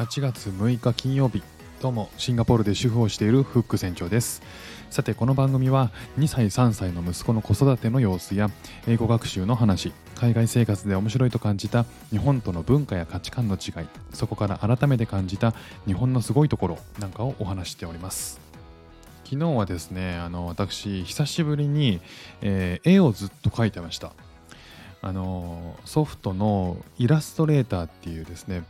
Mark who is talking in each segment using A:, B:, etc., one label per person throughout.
A: 8月6日金曜日どうもシンガポールで主婦をしているフック船長です。さてこの番組は2歳3歳の息子の子育ての様子や英語学習の話海外生活で面白いと感じた日本との文化や価値観の違いそこから改めて感じた日本のすごいところなんかをお話しております。昨日はですねあの私久しぶりに、えー絵をずっと描いてました。あのソフトのイラストレーターっていうですね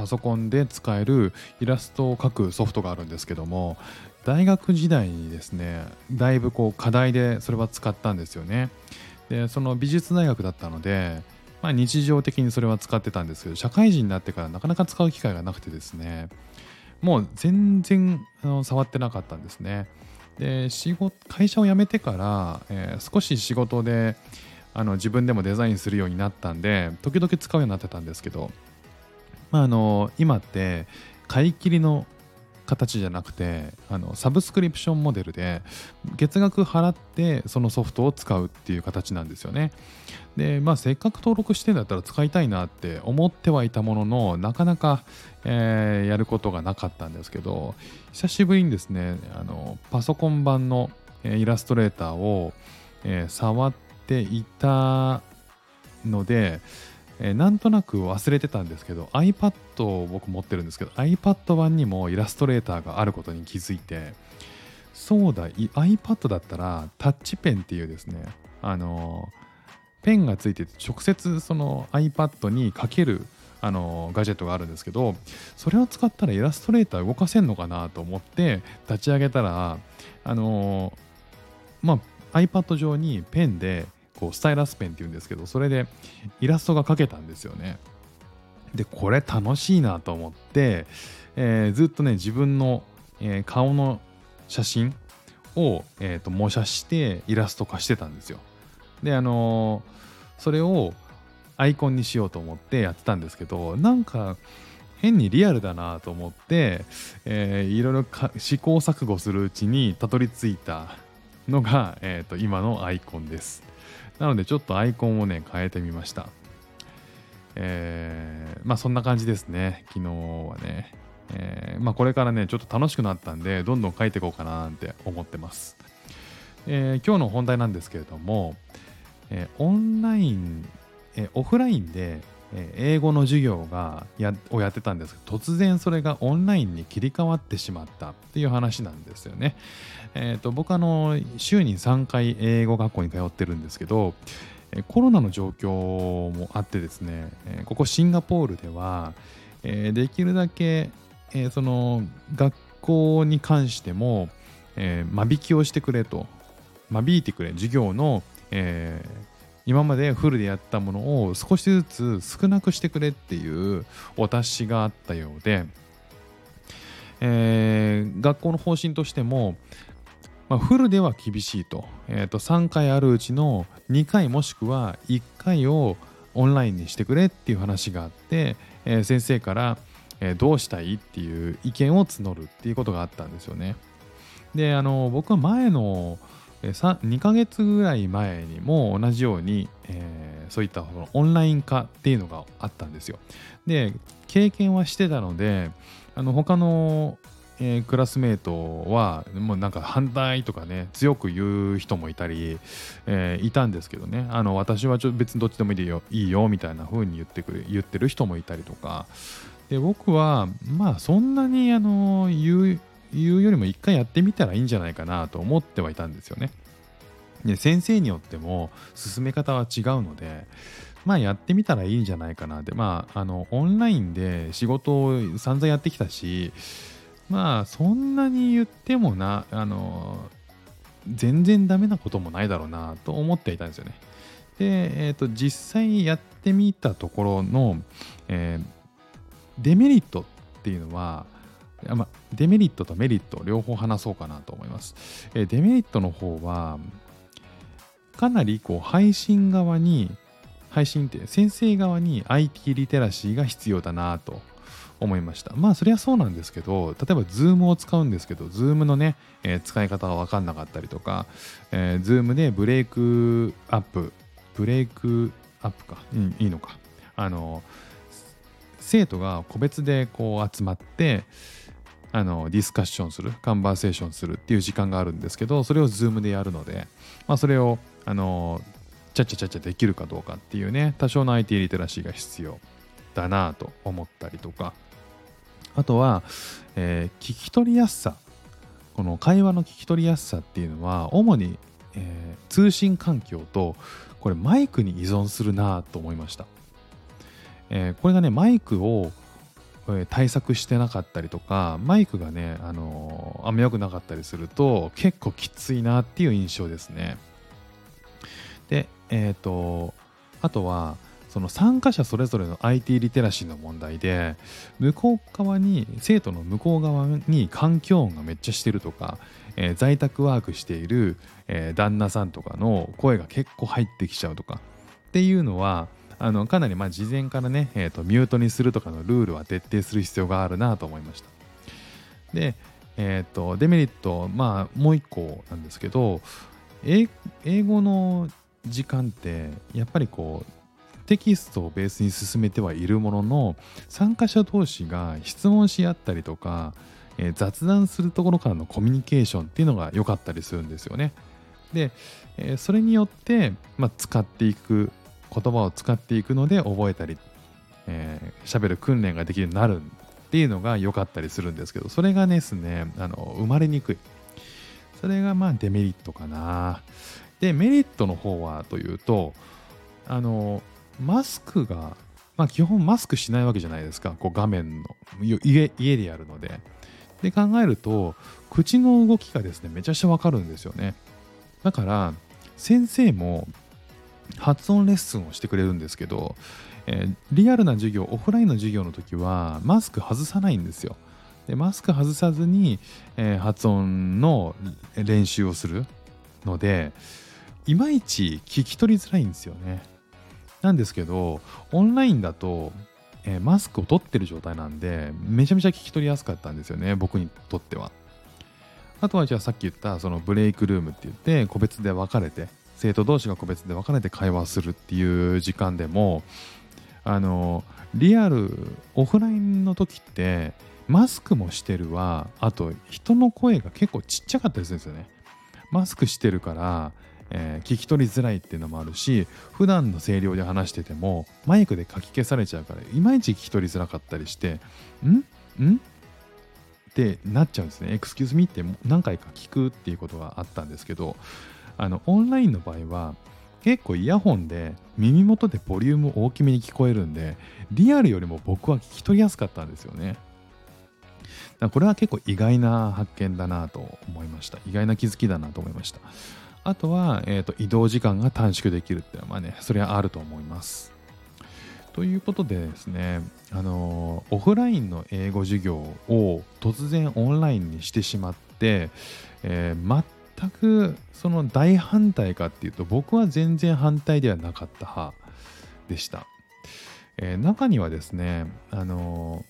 A: パソコンで使えるイラストを描くソフトがあるんですけども大学時代にですねだいぶこう課題でそれは使ったんですよね。でその美術大学だったので、まあ、日常的にそれは使ってたんですけど社会人になってからなかなか使う機会がなくてですねもう全然あの触ってなかったんですね。で仕事会社を辞めてから、えー少し仕事であの自分でもデザインするようになったんで時々使うようになってたんですけど、まあ、あの今って買い切りの形じゃなくてあのサブスクリプションモデルで月額払ってそのソフトを使うっていう形なんですよね。でまあせっかく登録してんだったら使いたいなって思ってはいたもののなかなか、えーやることがなかったんですけど久しぶりにですねあのパソコン版のイラストレーターを、えー触っていたので、えーなんとなく忘れてたんですけど iPad を僕持ってるんですけど iPad 版にもイラストレーターがあることに気づいてそうだ iPad だったらタッチペンっていうですねあのペンがついてて直接その iPad にかけるあのガジェットがあるんですけどそれを使ったらイラストレーター動かせんのかなと思って立ち上げたらあのまあ iPad 上にペンでこうスタイラスペンっていうんですけどそれでイラストが描けたんですよね。でこれ楽しいなと思って、えーずっとね自分の、えー顔の写真を、えーと模写してイラスト化してたんですよ。であのーそれをアイコンにしようと思ってやってたんですけどなんか変にリアルだなと思って、えーいろいろ試行錯誤するうちにたどり着いたのが、えーと今のアイコンです。なのでちょっとアイコンをね変えてみました。えーまあそんな感じですね。昨日はね、えーまあこれからねちょっと楽しくなったんでどんどん書いていこうかななんて思ってます、えー今日の本題なんですけれども、えーオンライン、えーオフラインで、英語の授業がやをやってたんですけど突然それがオンラインに切り替わってしまったっていう話なんですよね。えー、と僕あの週に3回英語学校に通ってるんですけどコロナの状況もあってですね、ここシンガポールでは、できるだけ、その学校に関しても、間引きをしてくれと間引いてくれ授業の、今までフルでやったものを少しずつ少なくしてくれっていうお達しがあったようで、えー学校の方針としても、まあ、フルでは厳しいと,、えーと3回あるうちの2回もしくは1回をオンラインにしてくれっていう話があって、えー先生から、えーどうしたいっていう意見を募るっていうことがあったんですよね。であの僕は前の2ヶ月ぐらい前にも同じように、えーそういったオンライン化っていうのがあったんですよ。で経験はしてたのであの他の、えークラスメートはもうなんか反対とかね強く言う人もいたり、えーいたんですけどねあの私はちょっと別にどっちでもいいよいいよみたいな風に言ってくれ言ってる人もいたりとかで僕はまあそんなにあの言う言うよりも一回やってみたらいいんじゃないかなと思ってはいたんですよね。で先生によっても進め方は違うのでまあやってみたらいいんじゃないかなってまああのオンラインで仕事を散々やってきたしまあそんなに言ってもなあの全然ダメなこともないだろうなと思っていたんですよね。で、えー、と実際やってみたところの、えーデメリットっていうのは、ま、デメリットとメリット両方話そうかなと思います。えデメリットの方はかなりこう配信側に配信って先生側に IT リテラシーが必要だなと思いました。まあそれはそうなんですけど、例えば Zoom を使うんですけど、Zoom のね、えー使い方が分かんなかったりとか、えー Zoom でブレイクアップ、ブレイクアップか、うん、いいのか。あの、生徒が個別でこう集まってあのディスカッションするカンバーセーションするっていう時間があるんですけどそれを Zoom でやるので、まあ、それをあのちゃちゃちゃちゃできるかどうかっていうね多少の IT リテラシーが必要だなと思ったりとか。あとは、えー、聞き取りやすさ。この会話の聞き取りやすさっていうのは主に、えー、通信環境とこれマイクに依存するなと思いました、えー、これがねマイクを対策してなかったりとかマイクがね、あのー、あんま良くなかったりすると結構きついなっていう印象ですね。でえっ、ー、とあとはその参加者それぞれの IT リテラシーの問題で向こう側に生徒の向こう側に環境音がめっちゃしてるとか、えー、在宅ワークしている、え、旦那さんとかの声が結構入ってきちゃうとかっていうのはあのかなりま事前からね、えーと、ミュートにするとかのルールは徹底する必要があるなと思いました。で、えーと、デメリットまあもう一個なんですけど英語の時間ってやっぱりこうテキストをベースに進めてはいるものの参加者同士が質問し合ったりとか、えー、雑談するところからのコミュニケーションっていうのが良かったりするんですよね。で、えー、それによって、まあ、使っていく言葉を使っていくので覚えたり喋、えー、る訓練ができるようになるっていうのが良かったりするんですけどそれがですねあの生まれにくい。それがまあデメリットかな。でメリットの方はというとあのマスクが、まあ、基本マスクしないわけじゃないですか。こう画面の家家でやるので。で考えると口の動きがですねめちゃくちゃわかるんですよね。だから先生も発音レッスンをしてくれるんですけど、えー、リアルな授業オフラインの授業の時はマスク外さないんですよでマスク外さずに、えー、発音の練習をするのでいまいち聞き取りづらいんですよねなんですけど、オンラインだと、えー、マスクを取ってる状態なんで、めちゃめちゃ聞き取りやすかったんですよね、僕にとっては。あとはじゃあさっき言ったそのブレイクルームって言って個別で分かれて生徒同士が個別で分かれて会話するっていう時間でもあのリアルオフラインの時ってマスクもしてるわ。あと人の声が結構ちっちゃかったりするんですよね。マスクしてるからえー、聞き取りづらいっていうのもあるし普段の声量で話しててもマイクで書き消されちゃうからいまいち聞き取りづらかったりしてん？ん？ってなっちゃうんですね。エクスキューズミーって何回か聞くっていうことがあったんですけどあのオンラインの場合は結構イヤホンで耳元でボリューム大きめに聞こえるんでリアルよりも僕は聞き取りやすかったんですよねだ。これは結構意外な発見だなと思いました。意外な気づきだなと思いました。あとは、えーと、移動時間が短縮できるっていうのはまあねそれはあると思います。ということでですね、あのオフラインの英語授業を突然オンラインにしてしまって、えー、全くその大反対かっていうと僕は全然反対ではなかった派でした。えー、中にはですね、あの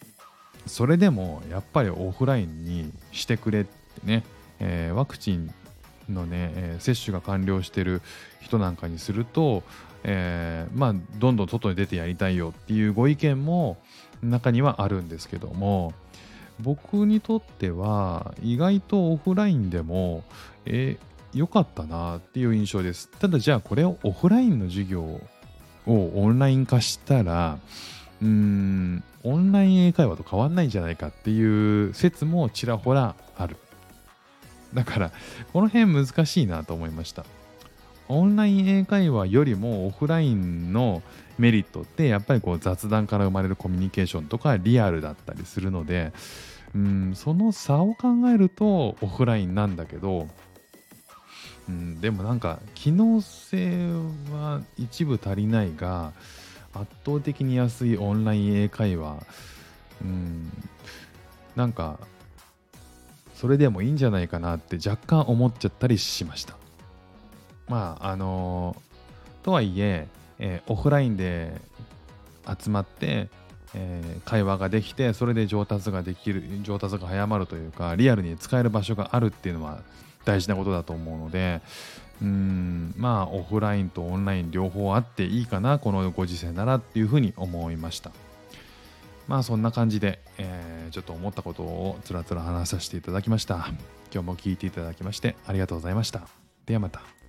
A: それでもやっぱりオフラインにしてくれってね、えー、ワクチンのね、えー、接種が完了してる人なんかにすると、えー、まあどんどん外に出てやりたいよっていうご意見も中にはあるんですけども僕にとっては意外とオフラインでもえー、良かったなっていう印象です。ただじゃあこれをオフラインの授業をオンライン化したらうーんオンライン英会話と変わんないんじゃないかっていう説もちらほらある。だからこの辺難しいなと思いました。オンライン英会話よりもオフラインのメリットってやっぱりこう雑談から生まれるコミュニケーションとかリアルだったりするのでうんその差を考えるとオフラインなんだけどうんでもなんか機能性は一部足りないが圧倒的に安いオンライン英会話うんなんかそれでもいいんじゃないかなって若干思っちゃったりしました。まああのー、とはいええー、オフラインで集まって、えー、会話ができてそれで上達ができる上達が早まるというかリアルに使える場所があるっていうのは大事なことだと思うのでうんまあオフラインとオンライン両方あっていいかなこのご時世ならっていうふうに思いました。まあそんな感じで、えーちょっと思ったことをつらつら話させていただきました。今日も聞いていただきましてありがとうございました。ではまた。